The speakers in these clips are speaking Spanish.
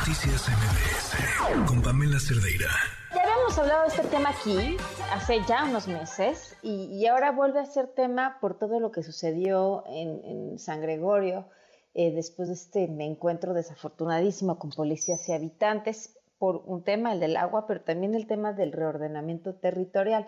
Noticias MBS con Pamela Cerdeira. Ya habíamos hablado de este tema aquí hace ya unos meses y, ahora vuelve a ser tema por todo lo que sucedió en, San Gregorio eh, después de este encuentro desafortunadísimo con policías y habitantes por un tema, el del agua, pero también el tema del reordenamiento territorial.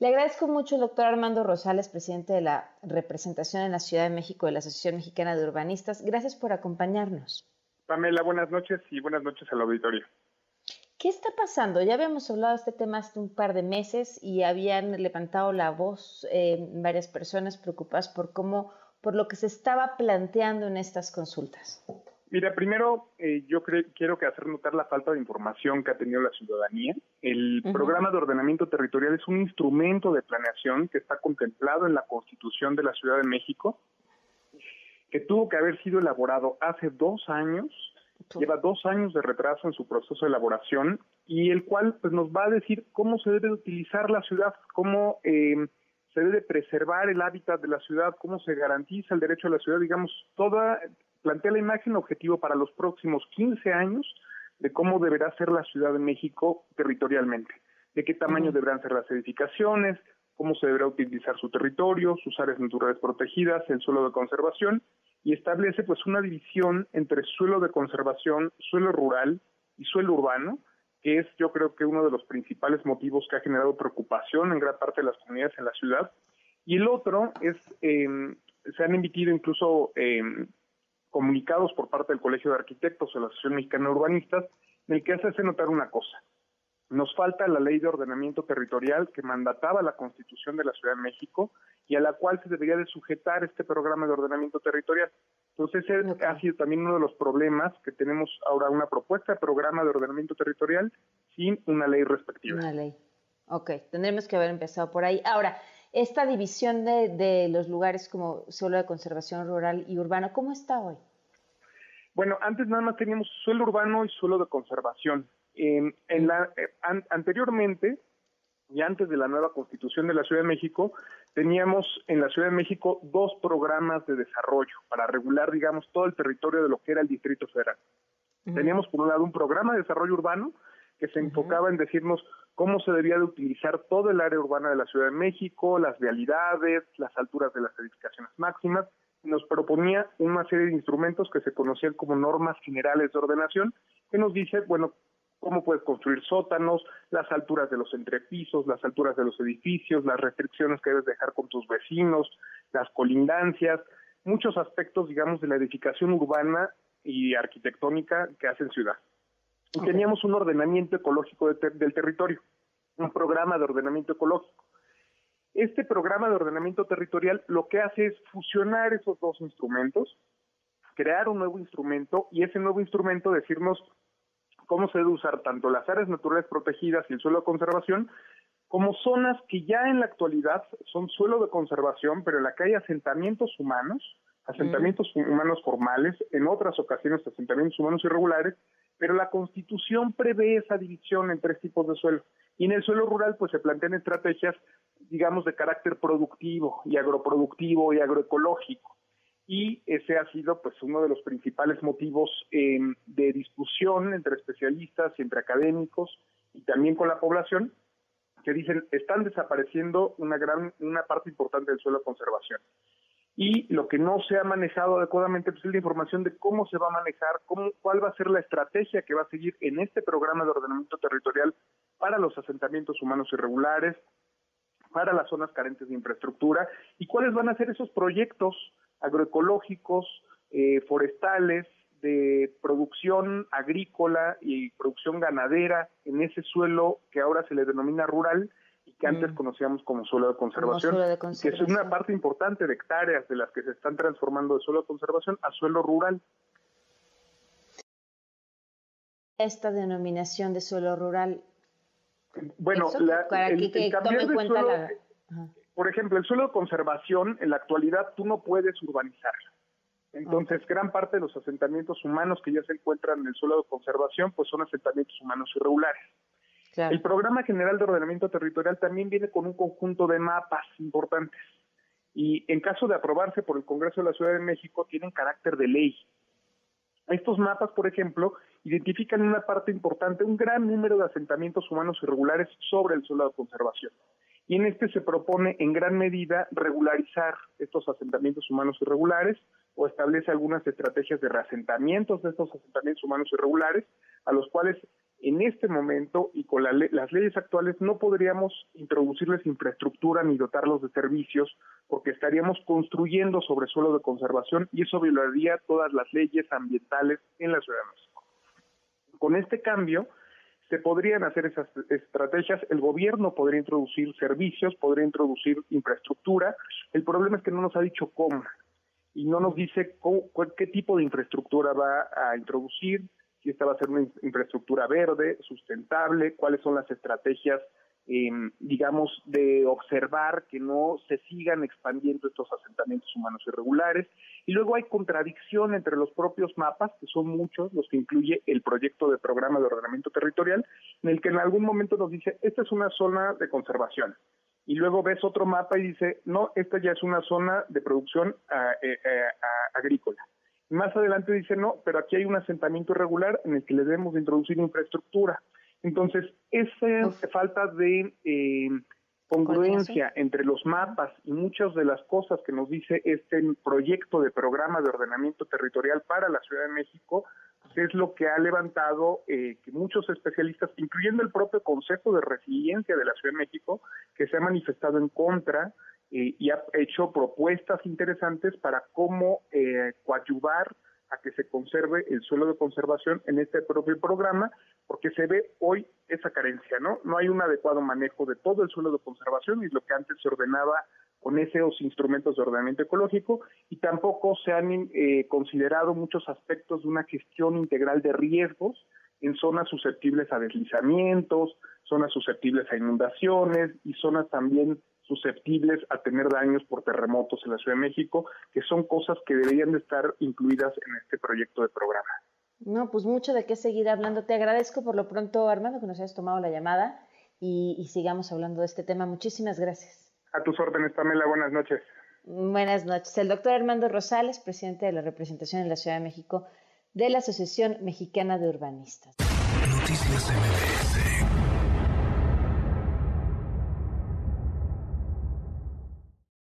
Le agradezco mucho al doctor Armando Rosales, presidente de la representación en la Ciudad de México de la Asociación Mexicana de Urbanistas. Gracias por acompañarnos. Pamela, buenas noches y buenas noches al auditorio. ¿Qué está pasando? Ya habíamos hablado de este tema hace un par de meses y habían levantado la voz eh, varias personas preocupadas por cómo, por lo que se estaba planteando en estas consultas. Mira, primero eh, yo quiero que hacer notar la falta de información que ha tenido la ciudadanía. El programa de ordenamiento territorial es un instrumento de planeación que está contemplado en la Constitución de la Ciudad de México, que tuvo que haber sido elaborado hace dos años, lleva dos años de retraso en su proceso de elaboración y el cual pues nos va a decir cómo se debe utilizar la ciudad, cómo eh, se debe preservar el hábitat de la ciudad, cómo se garantiza el derecho a la ciudad, digamos, toda plantea la imagen objetivo para los próximos 15 años de cómo deberá ser la Ciudad de México territorialmente, de qué tamaño deberán ser las edificaciones, cómo se deberá utilizar su territorio, sus áreas naturales protegidas, el suelo de conservación, y establece pues una división entre suelo de conservación, suelo rural y suelo urbano, que es yo creo que uno de los principales motivos que ha generado preocupación en gran parte de las comunidades en la ciudad. Y el otro es, eh, se han emitido incluso eh, comunicados por parte del Colegio de Arquitectos o la Asociación Mexicana de Urbanistas, en el que hace notar una cosa. Nos falta la ley de ordenamiento territorial que mandataba la Constitución de la Ciudad de México y a la cual se debería de sujetar este programa de ordenamiento territorial. Entonces, ese ha sido también uno de los problemas que tenemos ahora una propuesta de programa de ordenamiento territorial sin una ley respectiva. Una ley. Ok, tendremos que haber empezado por ahí. Ahora, esta división de, los lugares como suelo de conservación rural y urbano, ¿cómo está hoy? Bueno, antes nada más teníamos suelo urbano y suelo de conservación. En la, eh, anteriormente, y antes de la nueva constitución de la Ciudad de México, teníamos en la Ciudad de México dos programas de desarrollo para regular, digamos, todo el territorio de lo que era el Distrito Federal. Teníamos, por un lado, un programa de desarrollo urbano que se enfocaba en decirnos cómo se debía de utilizar todo el área urbana de la Ciudad de México, las vialidades, las alturas de las edificaciones máximas, nos proponía una serie de instrumentos que se conocían como normas generales de ordenación, que nos dice, bueno, cómo puedes construir sótanos, las alturas de los entrepisos, las alturas de los edificios, las restricciones que debes dejar con tus vecinos, las colindancias, muchos aspectos, digamos, de la edificación urbana y arquitectónica que hacen ciudad y teníamos un ordenamiento ecológico del territorio, un programa de ordenamiento ecológico. Este programa de ordenamiento territorial lo que hace es fusionar esos dos instrumentos, crear un nuevo instrumento y ese nuevo instrumento decirnos cómo se debe usar tanto las áreas naturales protegidas y el suelo de conservación como zonas que ya en la actualidad son suelo de conservación, pero en la que hay asentamientos humanos, asentamientos humanos formales, en otras ocasiones asentamientos humanos irregulares, pero la Constitución prevé esa división en tres tipos de suelo. Y en el suelo rural, pues se plantean estrategias, digamos, de carácter productivo y agroproductivo y agroecológico. Y ese ha sido, pues, uno de los principales motivos em, de discusión entre especialistas y entre académicos y también con la población, que dicen están desapareciendo una gran, una parte importante del suelo de conservación y lo que no se ha manejado adecuadamente pues, es la información de cómo se va a manejar, cómo, cuál va a ser la estrategia que va a seguir en este programa de ordenamiento territorial para los asentamientos humanos irregulares, para las zonas carentes de infraestructura y cuáles van a ser esos proyectos agroecológicos, eh, forestales, de producción agrícola y producción ganadera en ese suelo que ahora se le denomina rural que antes mm. conocíamos como suelo de, conservación, que es una parte importante de hectáreas de las que se están transformando de suelo de conservación a suelo rural. Esta denominación de suelo rural. Bueno, para el, que, en cuenta la... Por ejemplo, el suelo de conservación, en la actualidad tú no puedes urbanizarlo. Entonces, gran parte de los asentamientos humanos que ya se encuentran en el suelo de conservación, pues son asentamientos humanos irregulares. El Programa General de Ordenamiento Territorial también viene con un conjunto de mapas importantes y en caso de aprobarse por el Congreso de la Ciudad de México tienen carácter de ley. Estos mapas, por ejemplo, identifican una parte importante, un gran número de asentamientos humanos irregulares sobre el suelo de conservación. Y en este se propone en gran medida regularizar estos asentamientos humanos irregulares o establece algunas estrategias de reasentamientos de estos asentamientos humanos irregulares, a los cuales en este momento y con las leyes actuales no podríamos introducirles infraestructura ni dotarlos de servicios porque estaríamos construyendo sobre suelo de conservación y eso violaría todas las leyes ambientales en la Ciudad de México. Con este cambio se podrían hacer esas estrategias, el gobierno podría introducir servicios, podría introducir infraestructura, el problema es que no nos ha dicho cómo y no nos dice qué tipo de infraestructura va a introducir, si esta va a ser una infraestructura verde, sustentable, cuáles son las estrategias, em, digamos, de observar que no se sigan expandiendo estos asentamientos humanos irregulares. Y luego hay contradicción entre los propios mapas, que son muchos, los que incluye el proyecto de programa de ordenamiento territorial, en el que en algún momento nos dice, esta es una zona de conservación. Y luego ves otro mapa y dice, no, esta ya es una zona de producción ah, eh, eh, agrícola. Más adelante dice, no, pero aquí hay un asentamiento irregular en el que le debemos de introducir infraestructura. Entonces, esa falta de eh, congruencia entre los mapas y muchas de las cosas que nos dice este proyecto de programa de ordenamiento territorial para la Ciudad de México, pues es lo que ha levantado eh, que muchos especialistas, incluyendo el propio Consejo de Resiliencia de la Ciudad de México, que se ha manifestado en contra eh, y ha hecho propuestas interesantes para cómo eh, coadyuvar a que se conserve el suelo de conservación en este propio programa, porque se ve hoy esa carencia, ¿no? No hay un adecuado manejo de todo el suelo de conservación y lo que antes se ordenaba con esos instrumentos de ordenamiento ecológico y tampoco se han eh, considerado muchos aspectos de una gestión integral de riesgos en zonas susceptibles a deslizamientos, zonas susceptibles a inundaciones y zonas también susceptibles a tener daños por terremotos en la Ciudad de México, que son cosas que deberían de estar incluidas en este proyecto de programa. No, pues mucho de qué seguir hablando. Te agradezco por lo pronto, Armando, que nos hayas tomado la llamada y, y sigamos hablando de este tema. Muchísimas gracias. A tus órdenes, Pamela. Buenas noches. Buenas noches. El doctor Armando Rosales, presidente de la representación en la Ciudad de México de la Asociación Mexicana de Urbanistas. Noticias MBS